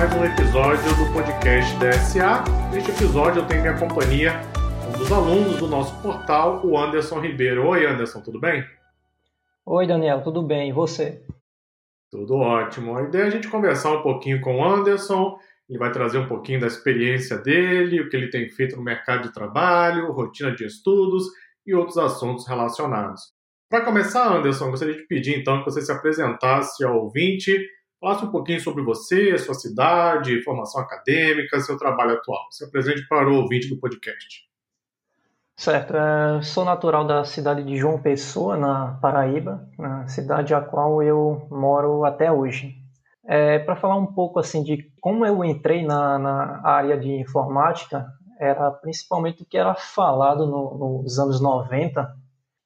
mais um episódio do podcast DSA. Neste episódio eu tenho minha companhia um dos alunos do nosso portal, o Anderson Ribeiro. Oi, Anderson, tudo bem? Oi, Daniel, tudo bem? E você? Tudo ótimo. A ideia é a gente conversar um pouquinho com o Anderson. Ele vai trazer um pouquinho da experiência dele, o que ele tem feito no mercado de trabalho, rotina de estudos e outros assuntos relacionados. Para começar, Anderson, gostaria de pedir então que você se apresentasse ao ouvinte, falasse um pouquinho sobre você, sua cidade, formação acadêmica, seu trabalho atual. Se apresente para o ouvinte do podcast. Certo, é, sou natural da cidade de João Pessoa, na Paraíba, na cidade a qual eu moro até hoje. É, Para falar um pouco assim de como eu entrei na, na, área de informática, era principalmente o que era falado no, nos anos 90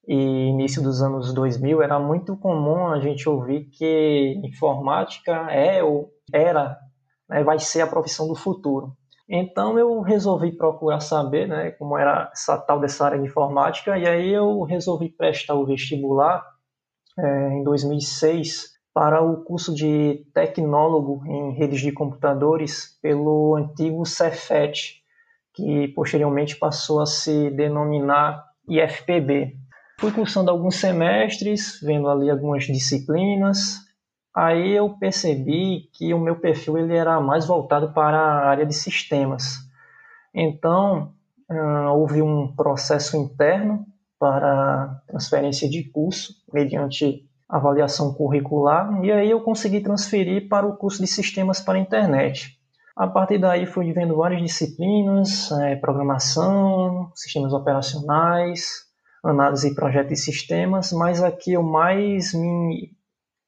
e início dos anos 2000, era muito comum a gente ouvir que informática é ou era, né, vai ser a profissão do futuro. Então eu resolvi procurar saber né, como era essa tal dessa área de informática e aí eu resolvi prestar o vestibular é, em 2006 para o curso de tecnólogo em redes de computadores pelo antigo Cefet, que posteriormente passou a se denominar IFPB. Fui cursando alguns semestres, vendo ali algumas disciplinas, Aí eu percebi que o meu perfil ele era mais voltado para a área de sistemas. Então, houve um processo interno para transferência de curso, mediante avaliação curricular, e aí eu consegui transferir para o curso de sistemas para a internet. A partir daí fui vendo várias disciplinas, é, programação, sistemas operacionais, análise e projeto de sistemas, mas aqui eu mais me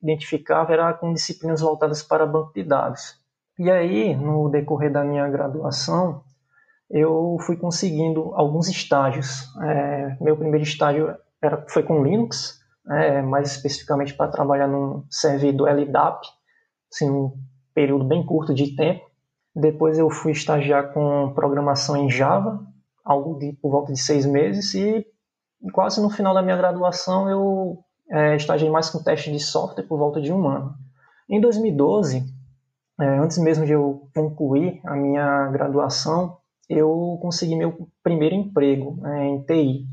identificava era com disciplinas voltadas para banco de dados. E aí, no decorrer da minha graduação, eu fui conseguindo alguns estágios. É, meu primeiro estágio era, foi com Linux, é, mais especificamente para trabalhar num servidor LDAP, assim, um período bem curto de tempo. Depois eu fui estagiar com programação em Java, algo de por volta de seis meses, e quase no final da minha graduação eu é, estagiei mais com teste de software por volta de um ano. Em 2012, é, antes mesmo de eu concluir a minha graduação, eu consegui meu primeiro emprego é, em TI.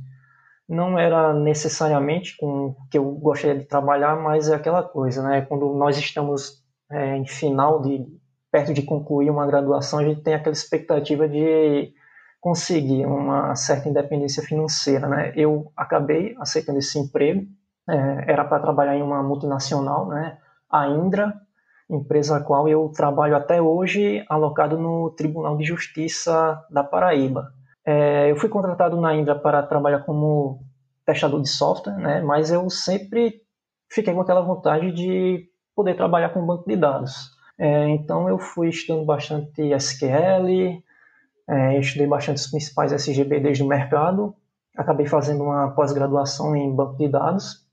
Não era necessariamente com o que eu gostaria de trabalhar, mas é aquela coisa, né? Quando nós estamos é, em final de perto de concluir uma graduação, a gente tem aquela expectativa de conseguir uma certa independência financeira, né? Eu acabei aceitando esse emprego é, era para trabalhar em uma multinacional, né? A Indra, empresa a qual eu trabalho até hoje, alocado no Tribunal de Justiça da Paraíba. É, eu fui contratado na Indra para trabalhar como testador de software, né? Mas eu sempre fiquei com aquela vontade de poder trabalhar com banco de dados. É, então eu fui estudando bastante SQL, é, estudei bastante os principais SGBDs do mercado, acabei fazendo uma pós-graduação em banco de dados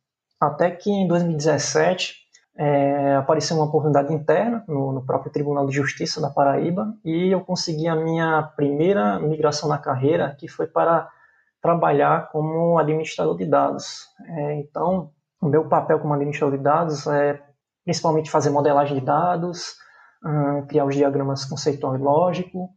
até que em 2017 é, apareceu uma oportunidade interna no, no, próprio Tribunal de Justiça da Paraíba e eu consegui a minha primeira migração na carreira, que foi para trabalhar como administrador de dados. É, então, o meu papel como administrador de dados é principalmente fazer modelagem de dados, hum, criar os diagramas conceitual e lógico,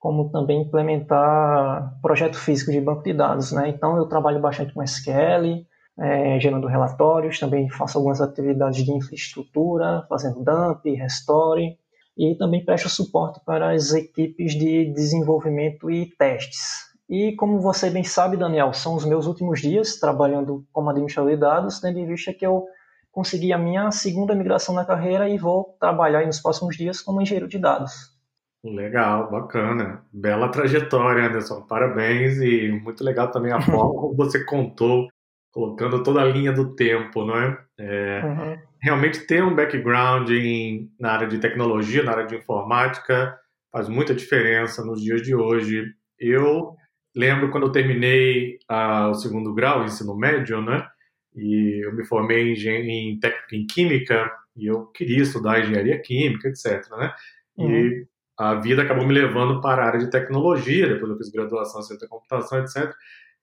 como também implementar projeto físico de banco de dados. Né? Então, eu trabalho bastante com SQL, é, gerando relatórios, também faço algumas atividades de infraestrutura, fazendo dump, restore, e também presto suporte para as equipes de desenvolvimento e testes. E como você bem sabe, Daniel, são os meus últimos dias trabalhando como administrador de dados, tendo em vista que eu consegui a minha segunda migração na carreira e vou trabalhar nos próximos dias como engenheiro de dados. Legal, bacana. Bela trajetória, Anderson. Parabéns e muito legal também a forma como você contou colocando toda a linha do tempo, não é? é uhum. Realmente ter um background em, na área de tecnologia, na área de informática, faz muita diferença nos dias de hoje. Eu lembro quando eu terminei uh, o segundo grau, ensino médio, né? E eu me formei em, em técnica em química e eu queria estudar engenharia química, etc. Né? Uhum. A vida acabou me levando para a área de tecnologia, depois eu fiz graduação em ciência da computação, etc.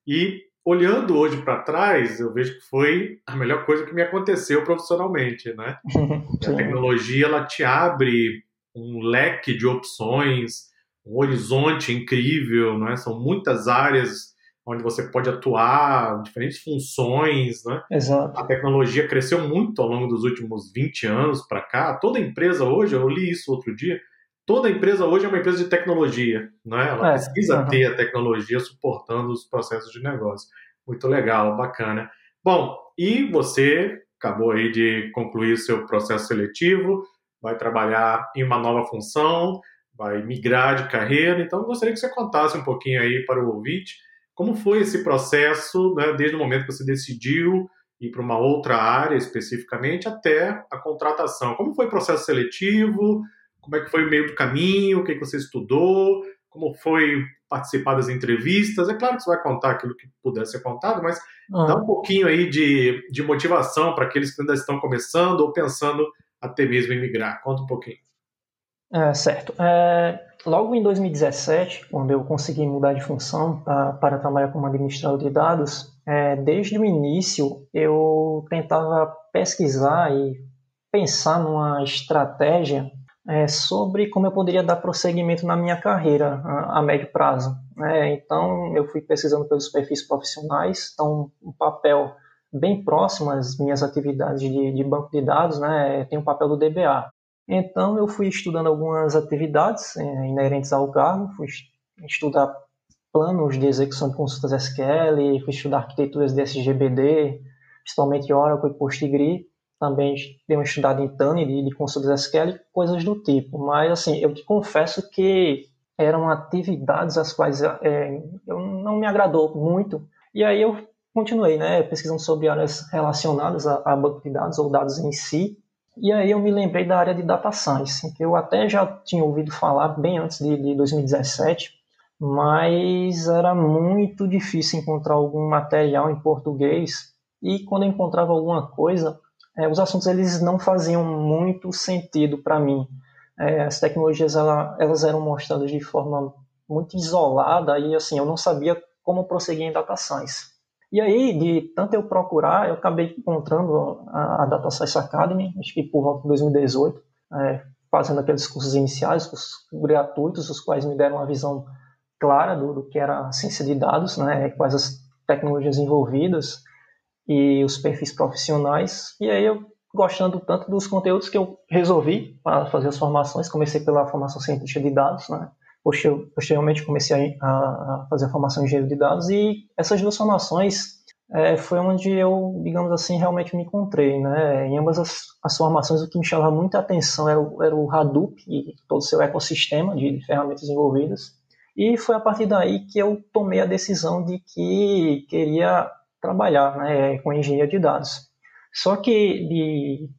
E olhando hoje para trás, eu vejo que foi a melhor coisa que me aconteceu profissionalmente, né? a tecnologia ela te abre um leque de opções, um horizonte incrível, né? São muitas áreas onde você pode atuar, diferentes funções, né? Exato. A tecnologia cresceu muito ao longo dos últimos 20 anos para cá. Toda empresa hoje, eu li isso outro dia, toda empresa hoje é uma empresa de tecnologia, né? Ela é, precisa uhum. ter a tecnologia suportando os processos de negócio. Muito legal, bacana. Bom, e você acabou aí de concluir seu processo seletivo, vai trabalhar em uma nova função, vai migrar de carreira. Então, gostaria que você contasse um pouquinho aí para o ouvinte como foi esse processo, né, desde o momento que você decidiu ir para uma outra área especificamente até a contratação. Como foi o processo seletivo? Como é que foi o meio do caminho? O que, que você estudou? Como foi participar das entrevistas? É claro que você vai contar aquilo que puder ser contado, mas ah. dá um pouquinho aí de, de motivação para aqueles que ainda estão começando ou pensando até mesmo em migrar. Conta um pouquinho. É, certo. É, logo em 2017, quando eu consegui mudar de função pra, para trabalhar como administrador de dados, é, desde o início eu tentava pesquisar e pensar numa estratégia é, sobre como eu poderia dar prosseguimento na minha carreira a, a médio prazo. Né? Então, eu fui pesquisando pelos perfis profissionais, então, um papel bem próximo às minhas atividades de, de banco de dados, né? tem o um papel do DBA. Então, eu fui estudando algumas atividades é, inerentes ao cargo, fui estudar planos de execução de consultas SQL, fui estudar arquiteturas de SGBD, principalmente Oracle e PostgreSQL, também dei uma estudada em TANI de, de consultas SQL, coisas do tipo. Mas, assim, eu te confesso que eram atividades as quais é, eu não me agradou muito. E aí eu continuei, né, pesquisando sobre áreas relacionadas a, a banco de dados ou dados em si. E aí eu me lembrei da área de data science, que eu até já tinha ouvido falar bem antes de, de 2017, mas era muito difícil encontrar algum material em português. E quando eu encontrava alguma coisa, é, os assuntos eles não faziam muito sentido para mim. É, as tecnologias ela, elas eram mostradas de forma muito isolada e assim eu não sabia como prosseguir em data science. E aí, de tanto eu procurar, eu acabei encontrando a, a Data Science Academy, acho que por volta de 2018, é, fazendo aqueles cursos iniciais, cursos gratuitos, os quais me deram uma visão clara do, do que era a ciência de dados, né, quais as tecnologias envolvidas, e os perfis profissionais. E aí eu gostando tanto dos conteúdos que eu resolvi para fazer as formações, comecei pela formação cientista de dados, né? Posteriormente comecei a, fazer a formação em engenheiro de dados e essas duas formações é, foi onde eu, digamos assim, realmente me encontrei, né? Em ambas as, as formações o que me chamava muita atenção era o, era o Hadoop e todo o seu ecossistema de ferramentas envolvidas. E foi a partir daí que eu tomei a decisão de que queria trabalhar né, com engenharia de dados. Só que de,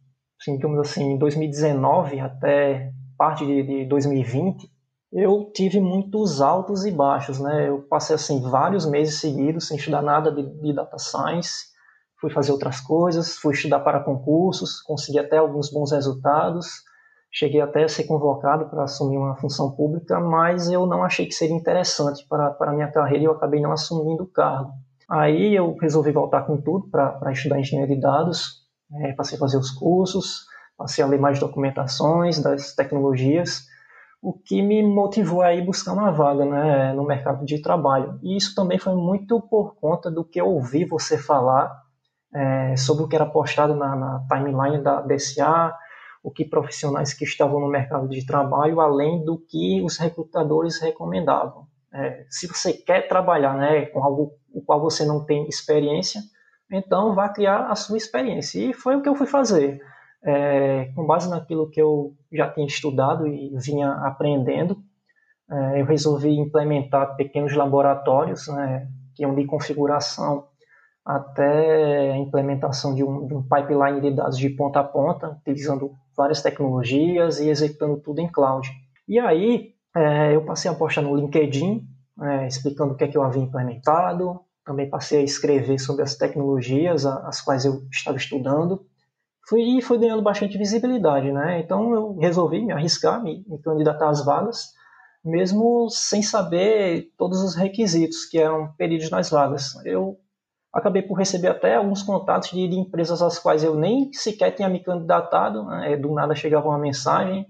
assim, digamos assim, 2019 até parte de, de 2020, eu tive muitos altos e baixos, né? Eu passei assim vários meses seguidos sem estudar nada de, de, data science, fui fazer outras coisas, fui estudar para concursos, consegui até alguns bons resultados, cheguei até a ser convocado para assumir uma função pública, mas eu não achei que seria interessante para para minha carreira e eu acabei não assumindo o cargo. Aí eu resolvi voltar com tudo para estudar engenharia de dados, é, passei a fazer os cursos, passei a ler mais documentações das tecnologias, o que me motivou a ir buscar uma vaga né, no mercado de trabalho. E isso também foi muito por conta do que eu ouvi você falar é, sobre o que era postado na, na timeline da DSA, o que profissionais que estavam no mercado de trabalho, além do que os recrutadores recomendavam. É, se você quer trabalhar né, com algo o qual você não tem experiência, então vá criar a sua experiência. E foi o que eu fui fazer. É, com base naquilo que eu já tinha estudado e vinha aprendendo, é, eu resolvi implementar pequenos laboratórios, né, que iam de configuração até a implementação de um, de um, pipeline de dados de ponta a ponta, utilizando várias tecnologias e executando tudo em cloud. E aí é, eu passei a postar no LinkedIn, é, explicando o que é que eu havia implementado, também passei a escrever sobre as tecnologias as quais eu estava estudando, fui, fui ganhando bastante visibilidade, né? Então eu resolvi me arriscar, me, me candidatar às vagas, mesmo sem saber todos os requisitos que eram pedidos nas vagas. Eu acabei por receber até alguns contatos de, de empresas às quais eu nem sequer tinha me candidatado, né? do nada chegava uma mensagem,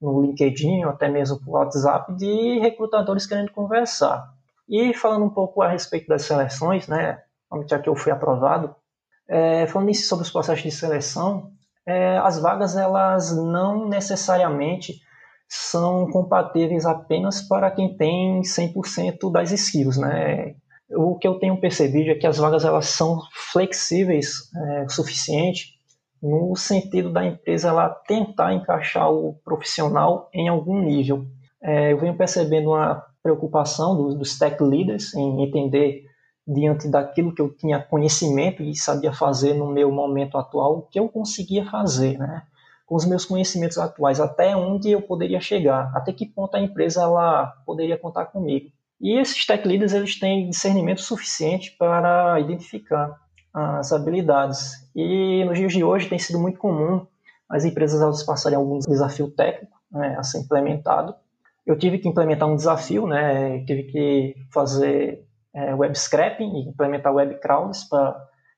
no LinkedIn ou até mesmo por WhatsApp de recrutadores querendo conversar. E falando um pouco a respeito das seleções, né, já que eu fui aprovado, é, falando isso sobre os processos de seleção, é, as vagas elas não necessariamente são compatíveis apenas para quem tem 100% das skills, né? O que eu tenho percebido é que as vagas elas são flexíveis é, o suficiente no sentido da empresa ela tentar encaixar o profissional em algum nível. É, eu venho percebendo uma preocupação dos, dos tech leaders em entender diante daquilo que eu tinha conhecimento e sabia fazer no meu momento atual, o que eu conseguia fazer, né? Com os meus conhecimentos atuais, até onde eu poderia chegar, até que ponto a empresa ela poderia contar comigo. E esses tech leaders eles têm discernimento suficiente para identificar as habilidades. E nos dias de hoje tem sido muito comum as empresas elas passarem algum desafio técnico né, a ser implementado. Eu tive que implementar um desafio, né, tive que fazer é, web scraping e implementar web crawls para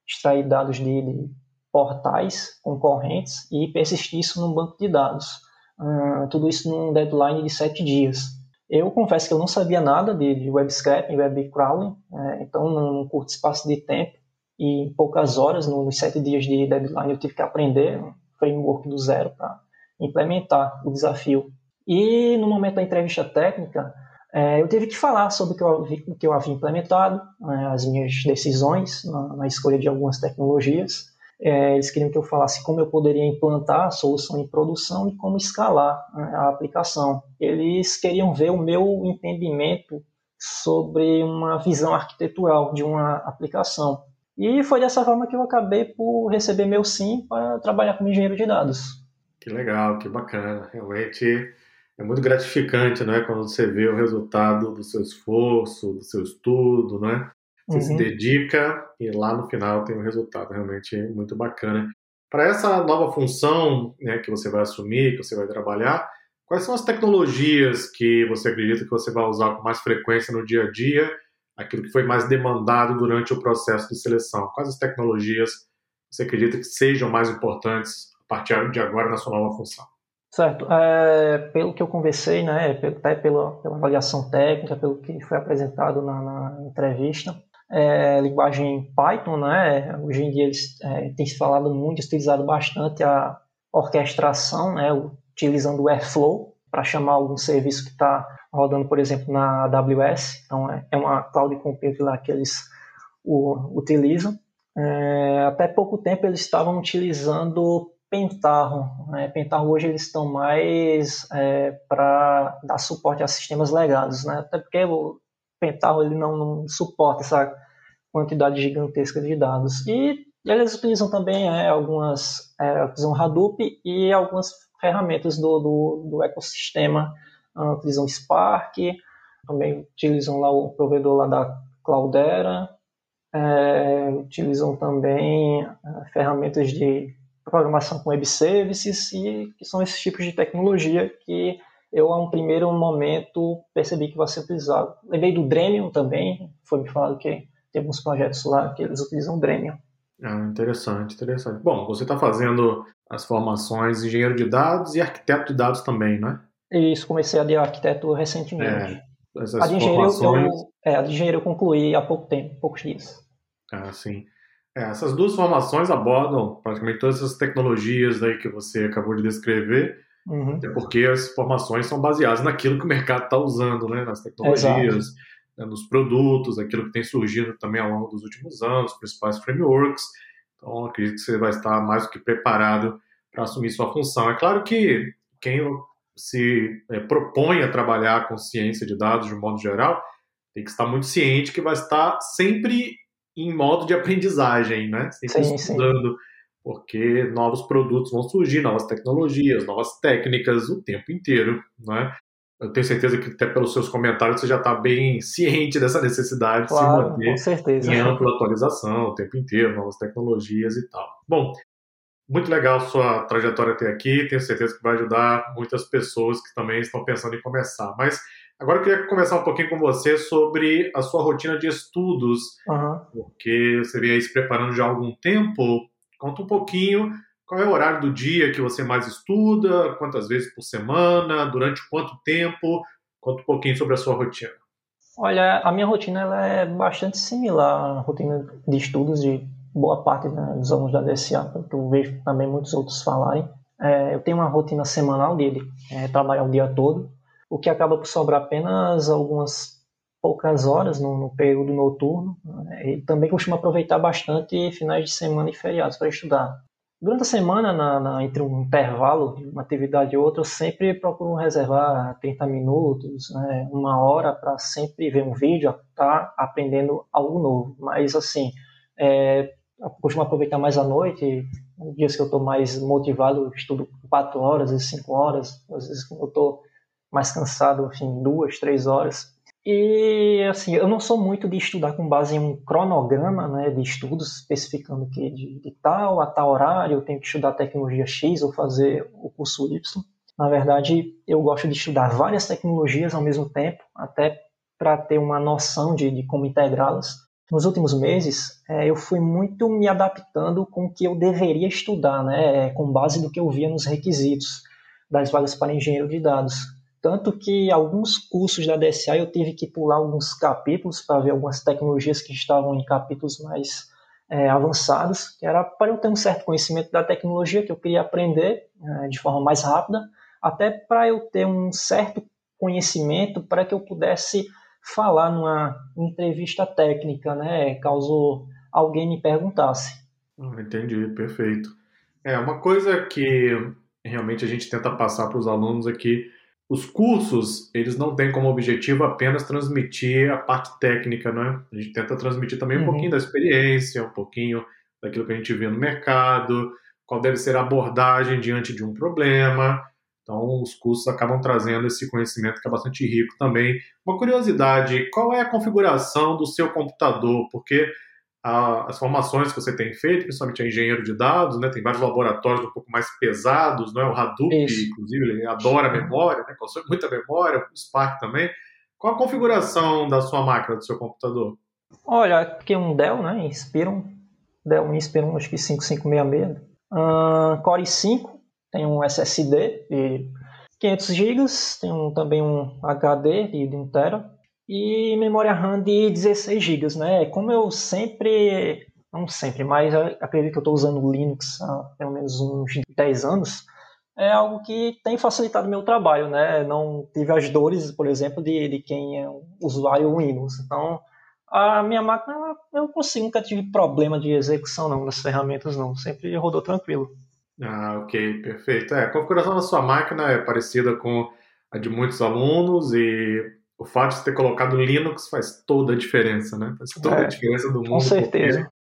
extrair dados de, de, portais concorrentes e persistir isso num banco de dados. Uh, tudo isso num deadline de sete dias. Eu confesso que eu não sabia nada de, de web scraping, web crawling, é, então num curto espaço de tempo e em poucas horas, nos sete dias de deadline, eu tive que aprender um framework do zero para implementar o desafio. E no momento da entrevista técnica, é, eu tive que falar sobre o que eu, o que eu havia implementado, né, as minhas decisões na, na, escolha de algumas tecnologias. É, eles queriam que eu falasse como eu poderia implantar a solução em produção e como escalar né, a aplicação. Eles queriam ver o meu entendimento sobre uma visão arquitetural de uma aplicação. E foi dessa forma que eu acabei por receber meu sim para trabalhar como engenheiro de dados. Que legal, que bacana. Realmente é muito gratificante, né, quando você vê o resultado do seu esforço, do seu estudo, né? Você uhum. se dedica e lá no final tem um resultado realmente muito bacana. Para essa nova função né, que você vai assumir, que você vai trabalhar, quais são as tecnologias que você acredita que você vai usar com mais frequência no dia a dia? Aquilo que foi mais demandado durante o processo de seleção? Quais as tecnologias você acredita que sejam mais importantes a partir de agora na sua nova função? Certo. É, pelo que eu conversei, né, até pela, pela avaliação técnica, pelo que foi apresentado na, na entrevista, é, linguagem Python, né, hoje em dia eles é, se falado muito, utilizado bastante a orquestração, né, utilizando o Airflow para chamar algum serviço que está rodando, por exemplo, na AWS. Então, é, é uma cloud computing lá que eles o, utilizam. É, até pouco tempo eles estavam utilizando Pentaho. Né? Pentaho hoje eles estão mais é, para dar suporte a sistemas legados, né? até porque o Pentaho ele não, não, suporta essa quantidade gigantesca de dados. E eles utilizam também é, algumas, é, Hadoop e algumas ferramentas do, do, do ecossistema, uh, utilizam Spark, também utilizam lá o provedor lá da Cloudera, é, utilizam também uh, ferramentas de programação com web services e que são esses tipos de tecnologia que eu, a um primeiro momento, percebi que vai ser utilizado. Levei do Dremium também, foi me falado que tem alguns projetos lá que eles utilizam Dremium. Ah, interessante, interessante. Bom, você está fazendo as formações de engenheiro de dados e arquiteto de dados também, não é? Isso, comecei a de arquiteto recentemente. É, a, de engenheiro, formações... eu, é, a de engenheiro eu concluí há pouco tempo, poucos dias. Ah, sim. É, essas duas formações abordam praticamente todas essas tecnologias aí que você acabou de descrever, uhum. até porque as formações são baseadas naquilo que o mercado está usando, né? nas tecnologias, né? nos produtos, aquilo que tem surgido também ao longo dos últimos anos, os principais frameworks. Então, acredito que você vai estar mais do que preparado para assumir sua função. É claro que quem se é, propõe a trabalhar com ciência de dados de um modo geral tem que estar muito ciente que vai estar sempre em modo de aprendizagem, né? Sempre sim, estudando, sim. porque novos produtos vão surgir, novas tecnologias, novas técnicas o tempo inteiro, né? Eu tenho certeza que até pelos seus comentários você já está bem ciente dessa necessidade claro, de se manter em ampla atualização o tempo inteiro, novas tecnologias e tal. Bom, muito legal sua trajetória até aqui, tenho certeza que vai ajudar muitas pessoas que também estão pensando em começar. Mas Agora eu queria conversar um pouquinho com você sobre a sua rotina de estudos, uhum. porque você vem aí se preparando já há algum tempo. Conta um pouquinho Qual é o horário do dia que você mais estuda? Quantas vezes por semana? Durante quanto tempo? Conta um pouquinho sobre a sua rotina. Olha, a minha rotina ela é bastante similar à rotina de estudos de boa parte né, dos alunos da DSA, que eu vejo também muitos outros falarem. É, eu tenho uma rotina semanal dele, é, trabalhar o dia todo, o que acaba por sobrar apenas algumas poucas horas no, no período noturno. Né, e também costumo aproveitar bastante finais de semana e feriados para estudar. Durante a semana, na, na, entre um intervalo de uma atividade e outra, eu sempre procuro reservar 30 minutos, né, uma hora para sempre ver um vídeo, estar tá aprendendo algo novo. Mas, assim, é, eu costumo aproveitar mais à noite, dias que eu estou mais motivado, eu estudo 4 horas, vezes 5 horas, às vezes quando eu estou mais cansado, enfim, duas, três horas. E assim, eu não sou muito de estudar com base em um cronograma né, de estudos, especificando que de, de tal a tal horário eu tenho que estudar tecnologia X ou fazer o curso Y. Na verdade, eu gosto de estudar várias tecnologias ao mesmo tempo, até para ter uma noção de, de como integrá-las. Nos últimos meses, é, eu fui muito me adaptando com o que eu deveria estudar, né, com base no que eu via nos requisitos das vagas para engenheiro de dados. Tanto que alguns cursos da DSA eu tive que pular alguns capítulos para ver algumas tecnologias que estavam em capítulos mais é, avançados, que era para eu ter um certo conhecimento da tecnologia que eu queria aprender é, de forma mais rápida, até para eu ter um certo conhecimento para que eu pudesse falar numa entrevista técnica, né, caso alguém me perguntasse. Ah, entendi, perfeito. É uma coisa que realmente a gente tenta passar para os alunos aqui os cursos, eles não têm como objetivo apenas transmitir a parte técnica, né? A gente tenta transmitir também um uhum. pouquinho da experiência, um pouquinho daquilo que a gente vê no mercado, qual deve ser a abordagem diante de um problema. Então, os cursos acabam trazendo esse conhecimento que é bastante rico também. Uma curiosidade, qual é a configuração do seu computador? Porque as formações que você tem feito, principalmente a engenheiro de dados, né, tem vários laboratórios um pouco mais pesados, não é? O Hadoop, Isso. inclusive, ele adora memória, né, consome muita memória, o Spark também. Qual a configuração da sua máquina, do seu computador? Olha, aqui é um Dell, né, Inspiron, Dell Inspiron, acho que 5566. Uh, Core i5, tem um SSD de 500 GB, tem um, também um HD de 1 TB e memória RAM de 16 GB, né? Como eu sempre, não sempre, mas acredito que eu estou usando Linux há pelo menos uns 10 anos, é algo que tem facilitado meu trabalho, né? Não tive as dores, por exemplo, de, de quem é usuário Windows. Então, a minha máquina, eu consigo, nunca tive problema de execução não, das ferramentas não, sempre rodou tranquilo. Ah, ok, perfeito. É, a configuração da sua máquina é parecida com a de muitos alunos e o fato de ter colocado Linux faz toda a diferença, né? Faz toda é, a diferença do mundo. Com certeza. Porque...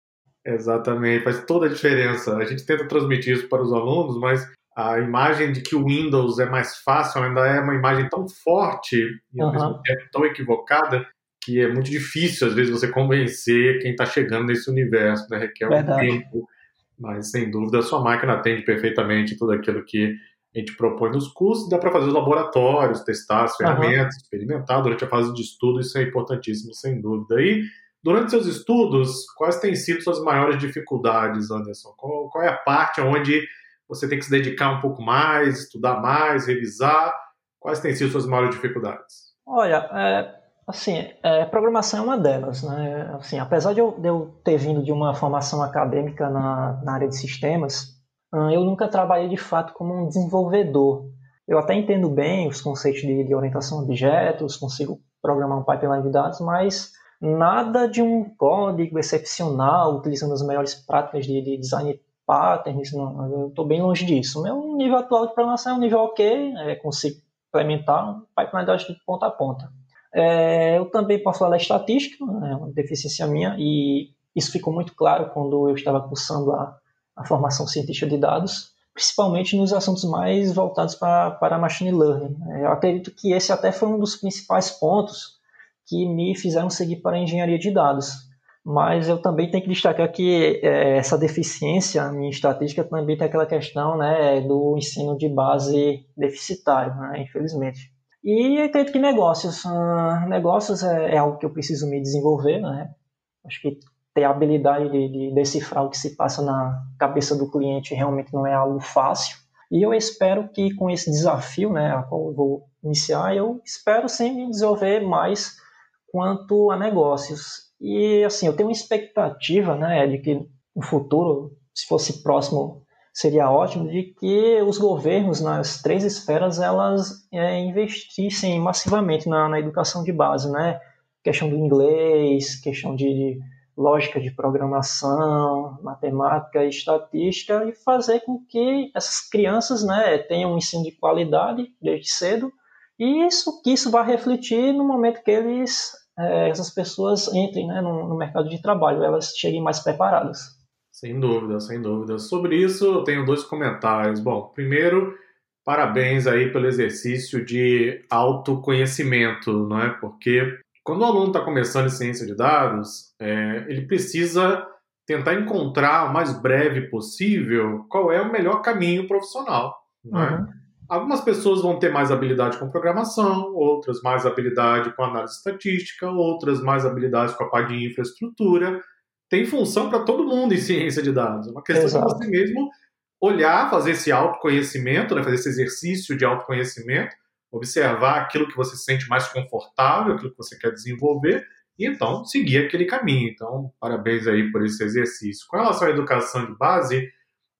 Exatamente, faz toda a diferença. A gente tenta transmitir isso para os alunos, mas a imagem de que o Windows é mais fácil ainda é uma imagem tão forte e ao uhum. mesmo tempo tão equivocada que é muito difícil, às vezes, você convencer quem está chegando nesse universo, né? Requer Verdade. um tempo. Mas, sem dúvida, a sua máquina atende perfeitamente tudo aquilo que a gente propõe nos cursos, dá para fazer os laboratórios, testar as ferramentas, uhum. experimentar durante a fase de estudo, isso é importantíssimo, sem dúvida. E durante seus estudos, quais têm sido suas maiores dificuldades, Anderson? Qual, qual é a parte onde você tem que se dedicar um pouco mais, estudar mais, revisar? Quais têm sido suas maiores dificuldades? Olha, é, assim, é, programação é uma delas, né? Assim, apesar de eu, de eu, ter vindo de uma formação acadêmica na, na área de sistemas, eu nunca trabalhei de fato como um desenvolvedor. Eu até entendo bem os conceitos de, de orientação a objetos, consigo programar um pipeline de dados, mas nada de um código excepcional, utilizando as melhores práticas de, de design patterns, não, estou bem longe disso. Meu nível atual de programação é um nível ok, é, consigo implementar um pipeline de dados de ponta a ponta. É, eu também posso falar estatística, é uma deficiência minha, e isso ficou muito claro quando eu estava cursando a a formação científica de dados, principalmente nos assuntos mais voltados para, machine learning. Eu acredito que esse até foi um dos principais pontos que me fizeram seguir para a engenharia de dados. Mas eu também tenho que destacar que é, essa deficiência em estatística também tem aquela questão né, do ensino de base deficitário, né, infelizmente. E acredito que negócios. Uh, negócios é, é, algo que eu preciso me desenvolver. Né? Acho que ter a habilidade de, de decifrar o que se passa na cabeça do cliente realmente não é algo fácil. E eu espero que com esse desafio, né, a qual eu vou iniciar, eu espero sim me desenvolver mais quanto a negócios. E assim, eu tenho uma expectativa, né, de que no futuro, se fosse próximo, seria ótimo, de que os governos nas três esferas elas é, investissem massivamente na, na educação de base, né? Questão do inglês, questão de lógica de programação, matemática e estatística e fazer com que essas crianças né, tenham um ensino de qualidade desde cedo e isso que isso vai refletir no momento que eles é, essas pessoas entrem né, no, no, mercado de trabalho, elas cheguem mais preparadas. Sem dúvida, sem dúvida. Sobre isso, eu tenho dois comentários. Bom, primeiro, parabéns aí pelo exercício de autoconhecimento, não é? Porque quando o aluno está começando em ciência de dados, é, ele precisa tentar encontrar o mais breve possível qual é o melhor caminho profissional. É? Uhum. Algumas pessoas vão ter mais habilidade com programação, outras mais habilidade com análise estatística, outras mais habilidade com a parte de infraestrutura. Tem função para todo mundo em ciência de dados. É uma questão Exato. de você mesmo olhar, fazer esse autoconhecimento, né, fazer esse exercício de autoconhecimento observar aquilo que você se sente mais confortável, aquilo que você quer desenvolver, e então seguir aquele caminho. Então, parabéns aí por esse exercício. Com relação à educação de base,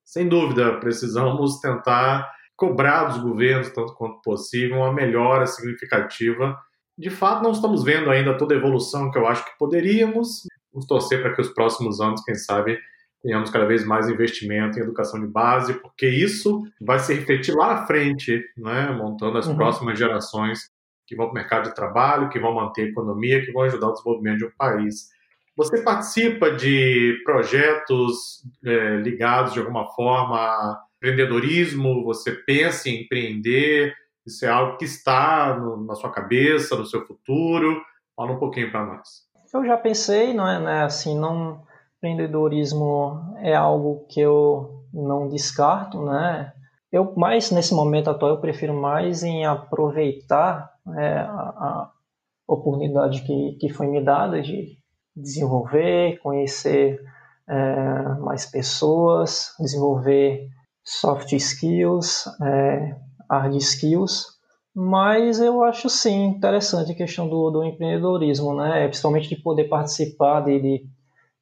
sem dúvida, precisamos tentar cobrar dos governos, tanto quanto possível, uma melhora significativa. De fato, não estamos vendo ainda toda a evolução que eu acho que poderíamos. Vamos torcer para que os próximos anos, quem sabe, tenhamos cada vez mais investimento em educação de base, porque isso vai se refletir lá na frente, né, montando as uhum. próximas gerações que vão para o mercado de trabalho, que vão manter a economia, que vão ajudar o desenvolvimento de um país. Você participa de projetos é, ligados de alguma forma a empreendedorismo? Você pensa em empreender? Isso é algo que está no, na sua cabeça, no seu futuro? Fala um pouquinho para nós. Eu já pensei, não é, né, assim, não empreendedorismo é algo que eu não descarto, né? Eu mais nesse momento atual eu prefiro mais em aproveitar é, a, a, oportunidade que, que foi me dada de desenvolver, conhecer é, mais pessoas, desenvolver soft skills, é, hard skills, mas eu acho sim interessante a questão do, do empreendedorismo, né? Principalmente de poder participar de, de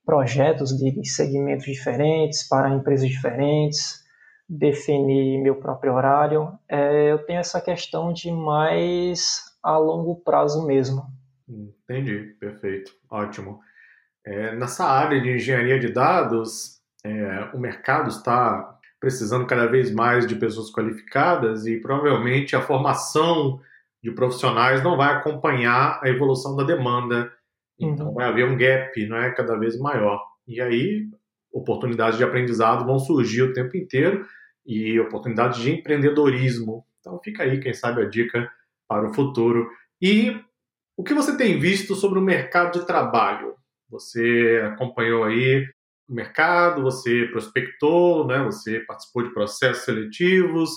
projetos de segmentos diferentes para empresas diferentes, definir meu próprio horário. É, eu tenho essa questão de mais a longo prazo mesmo. Entendi, perfeito, ótimo. É, nessa área de engenharia de dados, é, o mercado está precisando cada vez mais de pessoas qualificadas e provavelmente a formação de profissionais não vai acompanhar a evolução da demanda então uhum. vai haver um gap, não é, cada vez maior. E aí oportunidades de aprendizado vão surgir o tempo inteiro e oportunidades de empreendedorismo. Então fica aí, quem sabe a dica para o futuro. E o que você tem visto sobre o mercado de trabalho? Você acompanhou aí o mercado, você prospectou, né? Você participou de processos seletivos.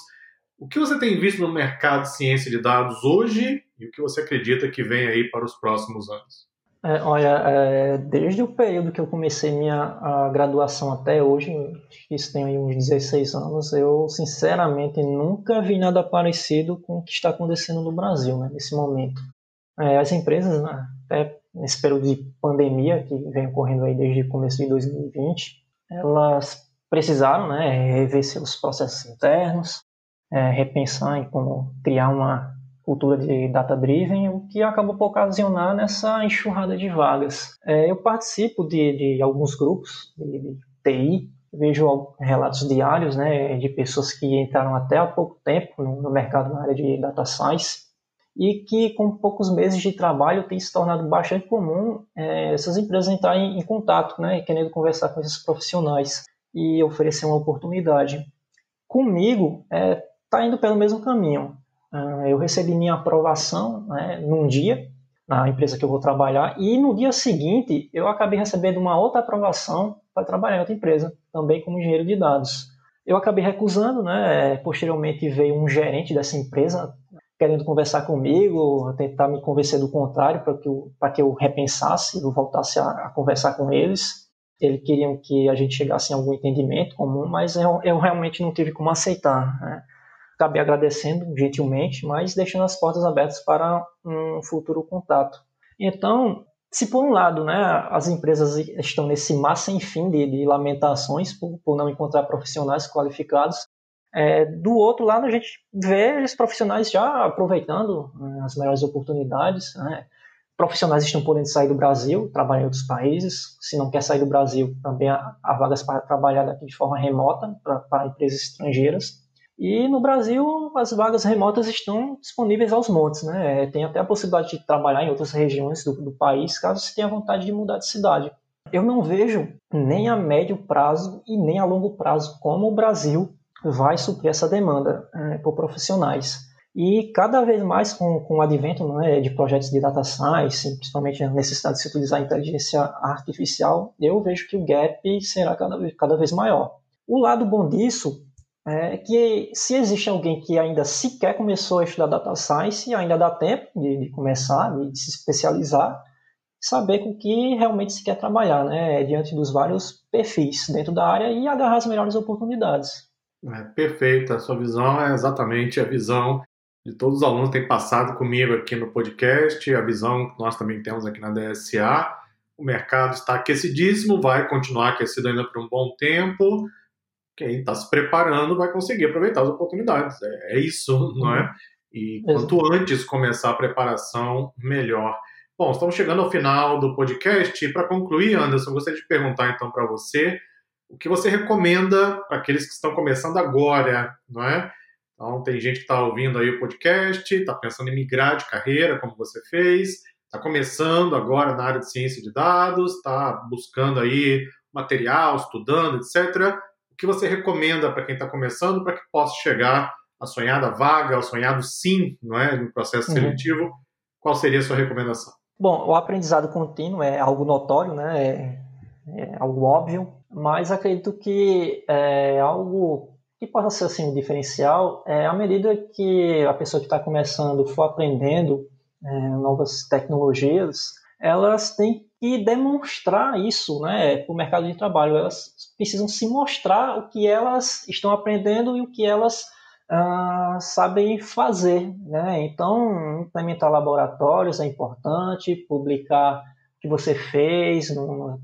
O que você tem visto no mercado de ciência de dados hoje e o que você acredita que vem aí para os próximos anos? É, olha, é, desde o período que eu comecei minha graduação até hoje, isso tem aí uns 16 anos, eu sinceramente nunca vi nada parecido com o que está acontecendo no Brasil né, nesse momento. É, as empresas, né, até nesse período de pandemia que vem ocorrendo aí desde o começo de 2020, elas precisaram né, rever seus processos internos, é, repensar em como criar uma cultura de data-driven, o que acabou por ocasionar nessa enxurrada de vagas. É, eu participo de, de, alguns grupos de, de TI, vejo relatos diários né, de pessoas que entraram até há pouco tempo no, no mercado na área de data science e que com poucos meses de trabalho tem se tornado bastante comum é, essas empresas entrarem em contato, né, querendo conversar com esses profissionais e oferecer uma oportunidade. Comigo, está é, tá indo pelo mesmo caminho. Ah, eu recebi minha aprovação né, num dia na empresa que eu vou trabalhar e no dia seguinte eu acabei recebendo uma outra aprovação para trabalhar em outra empresa, também como engenheiro de dados. Eu acabei recusando, né? Posteriormente veio um gerente dessa empresa querendo conversar comigo, tentar me convencer do contrário para que, eu, que eu repensasse, eu voltasse a, a conversar com eles. Eles queriam que a gente chegasse em algum entendimento comum, mas eu, eu realmente não tive como aceitar. Né? Acabei agradecendo gentilmente, mas deixando as portas abertas para um futuro contato. Então, se por um lado né, as empresas estão nesse mar sem fim de, de lamentações por, por, não encontrar profissionais qualificados, é, do outro lado a gente vê os profissionais já aproveitando né, as melhores oportunidades. Né? Profissionais estão podendo sair do Brasil, trabalhar em outros países. Se não quer sair do Brasil, também há, há vagas para trabalhar daqui de forma remota para empresas estrangeiras. E no Brasil, as vagas remotas estão disponíveis aos montes, né? Tem até a possibilidade de trabalhar em outras regiões do, do país, caso você tenha vontade de mudar de cidade. Eu não vejo nem a médio prazo e nem a longo prazo como o Brasil vai suprir essa demanda é, por profissionais. E cada vez mais com, com o advento né, de projetos de data science, principalmente a necessidade de se utilizar a inteligência artificial, eu vejo que o gap será cada, cada vez maior. O lado bom disso é que se existe alguém que ainda sequer começou a estudar data science, ainda dá tempo de, de começar, de, de, se especializar, saber com que realmente se quer trabalhar, né, diante dos vários perfis dentro da área e agarrar as melhores oportunidades. É, perfeito, a sua visão é exatamente a visão de todos os alunos que têm passado comigo aqui no podcast, a visão que nós também temos aqui na DSA. O mercado está aquecidíssimo, vai continuar aquecido ainda por um bom tempo quem está se preparando vai conseguir aproveitar as oportunidades. É, é isso, não é? Uhum. E quanto antes começar a preparação, melhor. Bom, estamos chegando ao final do podcast. E para concluir, Anderson, gostaria de perguntar então para você o que você recomenda para aqueles que estão começando agora, não é? Então, tem gente que está ouvindo aí o podcast, está pensando em migrar de carreira, como você fez, está começando agora na área de ciência de dados, está buscando aí material, estudando, etc o que você recomenda para quem está começando para que possa chegar à sonhada vaga, ao sonhado sim, não é, no processo uhum. seletivo? Uhum. Qual seria a sua recomendação? Bom, o aprendizado contínuo é algo notório, né? É, é algo óbvio, mas acredito que é algo que possa ser assim um diferencial é à medida que a pessoa que está começando for aprendendo é, novas tecnologias, elas têm que demonstrar isso né, para o mercado de trabalho. Elas precisam se mostrar o que elas estão aprendendo e o que elas ah, sabem fazer. Né? Então, implementar laboratórios é importante, publicar o que você fez num,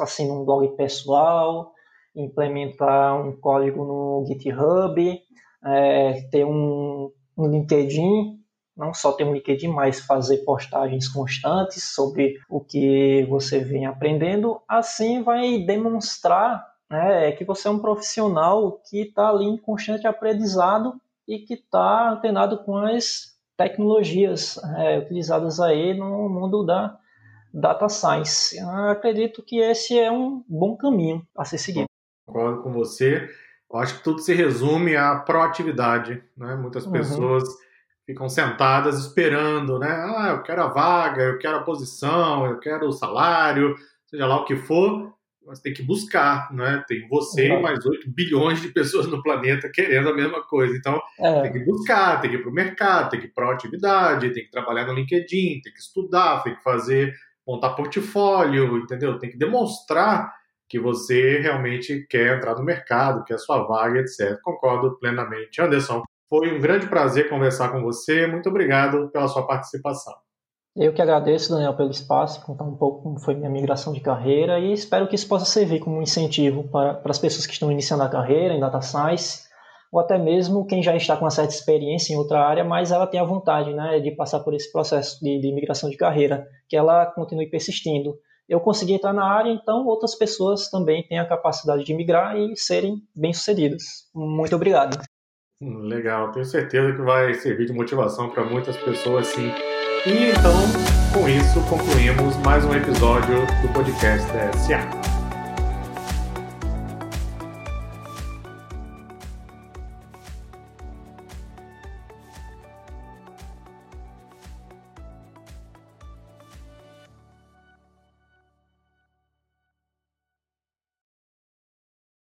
assim, num blog pessoal, implementar um código no GitHub, é, ter um, um LinkedIn não só ter um LinkedIn, mas fazer postagens constantes sobre o que você vem aprendendo, assim vai demonstrar né, que você é um profissional que está ali em constante aprendizado e que está antenado com as tecnologias é, utilizadas aí no mundo da data science. Eu acredito que esse é um bom caminho a ser seguido. Concordo com você. Eu acho que tudo se resume à proatividade. Né? Muitas uhum. pessoas uhum ficam sentadas esperando, né? Ah, eu quero a vaga, eu quero a posição, eu quero o salário, seja lá o que for, mas tem que buscar, né? Tem você e mais 8 bilhões de pessoas no planeta querendo a mesma coisa. Então, é. tem que buscar, tem que ir para o mercado, tem que ir para a atividade, tem que trabalhar no LinkedIn, tem que estudar, tem que fazer, montar portfólio, entendeu? Tem que demonstrar que você realmente quer entrar no mercado, que é a sua vaga, etc. Concordo plenamente. Anderson, foi um grande prazer conversar com você. Muito obrigado pela sua participação. Eu que agradeço, Daniel, pelo espaço, contar um pouco como foi minha migração de carreira e espero que isso possa servir como um incentivo para, para as pessoas que estão iniciando a carreira em Data Science ou até mesmo quem já está com uma certa experiência em outra área, mas ela tem a vontade né, de passar por esse processo de, de migração de carreira, que ela continue persistindo. Eu consegui entrar na área, então outras pessoas também têm a capacidade de migrar e serem bem-sucedidas. Muito obrigado. Legal, tenho certeza que vai servir de motivação para muitas pessoas, sim. E então, com isso, concluímos mais um episódio do podcast SA.